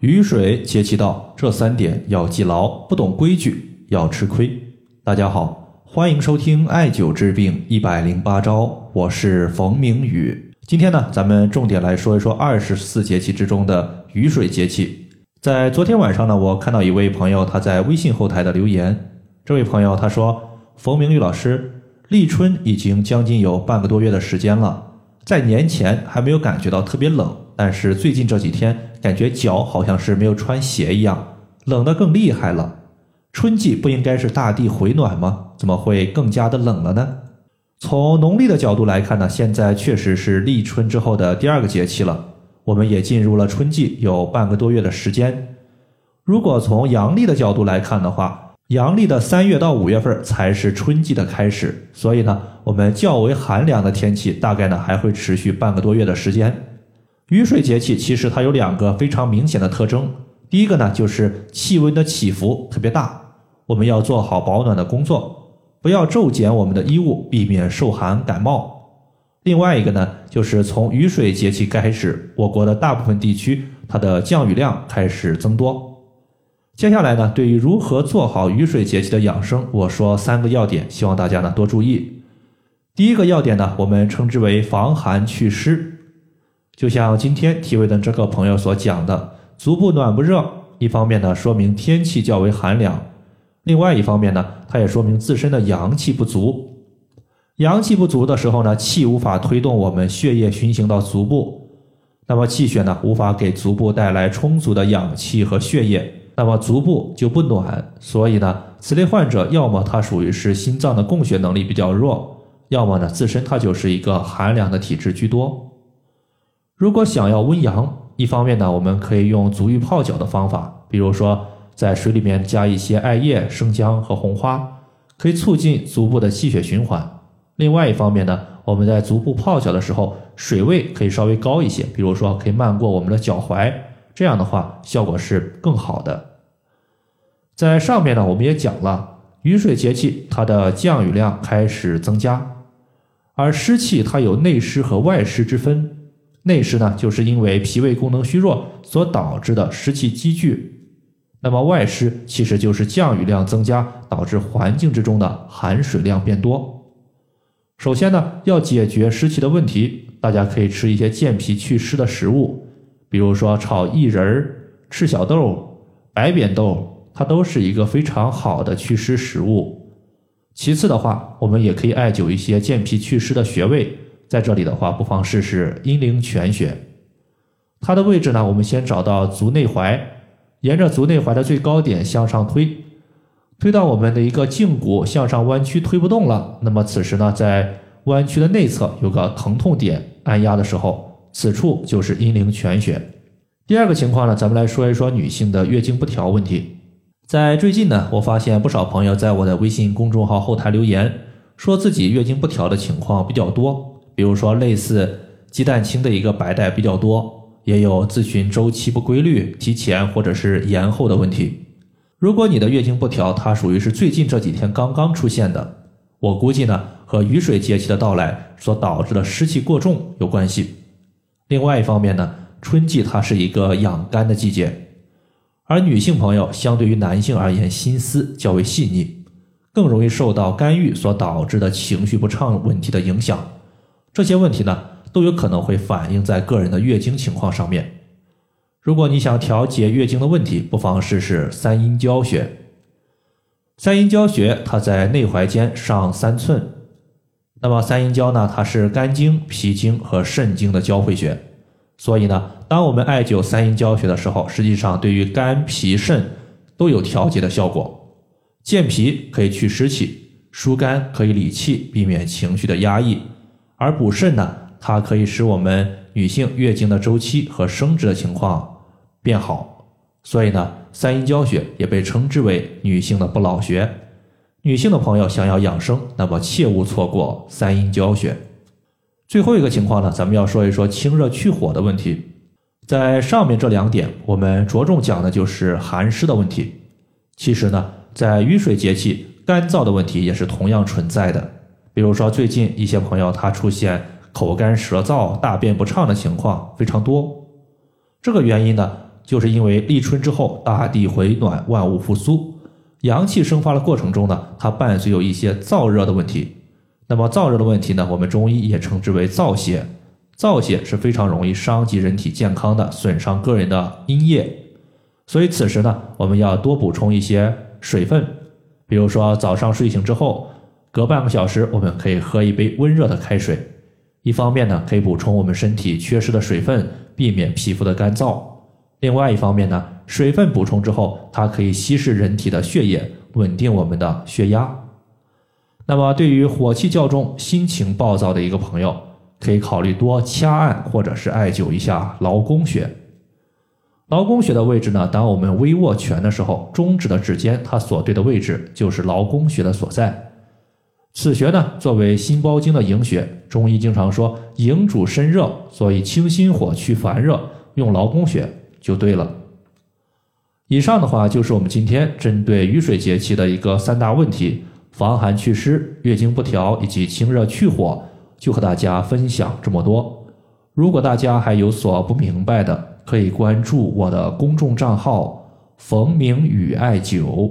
雨水节气到，这三点要记牢，不懂规矩要吃亏。大家好，欢迎收听艾灸治病一百零八招，我是冯明宇。今天呢，咱们重点来说一说二十四节气之中的雨水节气。在昨天晚上呢，我看到一位朋友他在微信后台的留言，这位朋友他说：“冯明宇老师，立春已经将近有半个多月的时间了。”在年前还没有感觉到特别冷，但是最近这几天感觉脚好像是没有穿鞋一样，冷得更厉害了。春季不应该是大地回暖吗？怎么会更加的冷了呢？从农历的角度来看呢，现在确实是立春之后的第二个节气了，我们也进入了春季，有半个多月的时间。如果从阳历的角度来看的话，阳历的三月到五月份才是春季的开始，所以呢，我们较为寒凉的天气大概呢还会持续半个多月的时间。雨水节气其实它有两个非常明显的特征，第一个呢就是气温的起伏特别大，我们要做好保暖的工作，不要骤减我们的衣物，避免受寒感冒。另外一个呢，就是从雨水节气开始，我国的大部分地区它的降雨量开始增多。接下来呢，对于如何做好雨水节气的养生，我说三个要点，希望大家呢多注意。第一个要点呢，我们称之为防寒祛湿。就像今天提问的这个朋友所讲的，足部暖不热，一方面呢说明天气较为寒凉，另外一方面呢，它也说明自身的阳气不足。阳气不足的时候呢，气无法推动我们血液循行到足部，那么气血呢无法给足部带来充足的氧气和血液。那么足部就不暖，所以呢，此类患者要么他属于是心脏的供血能力比较弱，要么呢自身他就是一个寒凉的体质居多。如果想要温阳，一方面呢，我们可以用足浴泡脚的方法，比如说在水里面加一些艾叶、生姜和红花，可以促进足部的气血循环。另外一方面呢，我们在足部泡脚的时候，水位可以稍微高一些，比如说可以漫过我们的脚踝，这样的话效果是更好的。在上面呢，我们也讲了，雨水节气它的降雨量开始增加，而湿气它有内湿和外湿之分。内湿呢，就是因为脾胃功能虚弱所导致的湿气积聚；那么外湿其实就是降雨量增加导致环境之中的含水量变多。首先呢，要解决湿气的问题，大家可以吃一些健脾祛湿的食物，比如说炒薏仁、赤小豆、白扁豆。它都是一个非常好的祛湿食物。其次的话，我们也可以艾灸一些健脾祛湿的穴位。在这里的话，不妨试试阴陵泉穴。它的位置呢，我们先找到足内踝，沿着足内踝的最高点向上推，推到我们的一个胫骨向上弯曲，推不动了。那么此时呢，在弯曲的内侧有个疼痛点，按压的时候，此处就是阴陵泉穴。第二个情况呢，咱们来说一说女性的月经不调问题。在最近呢，我发现不少朋友在我的微信公众号后台留言，说自己月经不调的情况比较多，比如说类似鸡蛋清的一个白带比较多，也有自询周期不规律、提前或者是延后的问题。如果你的月经不调，它属于是最近这几天刚刚出现的，我估计呢和雨水节气的到来所导致的湿气过重有关系。另外一方面呢，春季它是一个养肝的季节。而女性朋友相对于男性而言，心思较为细腻，更容易受到肝郁所导致的情绪不畅问题的影响。这些问题呢，都有可能会反映在个人的月经情况上面。如果你想调节月经的问题，不妨试试三阴交穴。三阴交穴它在内踝尖上三寸。那么三阴交呢，它是肝经、脾经和肾经的交汇穴。所以呢，当我们艾灸三阴交穴的时候，实际上对于肝、脾、肾都有调节的效果。健脾可以去湿气，疏肝可以理气，避免情绪的压抑；而补肾呢，它可以使我们女性月经的周期和生殖的情况变好。所以呢，三阴交穴也被称之为女性的不老穴。女性的朋友想要养生，那么切勿错过三阴交穴。最后一个情况呢，咱们要说一说清热去火的问题。在上面这两点，我们着重讲的就是寒湿的问题。其实呢，在雨水节气，干燥的问题也是同样存在的。比如说，最近一些朋友他出现口干舌燥、大便不畅的情况非常多。这个原因呢，就是因为立春之后大地回暖，万物复苏，阳气生发的过程中呢，它伴随有一些燥热的问题。那么燥热的问题呢，我们中医也称之为燥邪。燥邪是非常容易伤及人体健康的，损伤个人的阴液。所以此时呢，我们要多补充一些水分，比如说早上睡醒之后，隔半个小时我们可以喝一杯温热的开水。一方面呢，可以补充我们身体缺失的水分，避免皮肤的干燥；另外一方面呢，水分补充之后，它可以稀释人体的血液，稳定我们的血压。那么，对于火气较重、心情暴躁的一个朋友，可以考虑多掐按或者是艾灸一下劳宫穴。劳宫穴的位置呢，当我们微握拳的时候，中指的指尖它所对的位置就是劳宫穴的所在。此穴呢，作为心包经的营穴，中医经常说营主身热，所以清心火、去烦热，用劳宫穴就对了。以上的话就是我们今天针对雨水节气的一个三大问题：防寒祛湿、月经不调以及清热去火，就和大家分享这么多。如果大家还有所不明白的，可以关注我的公众账号“冯明宇艾灸”。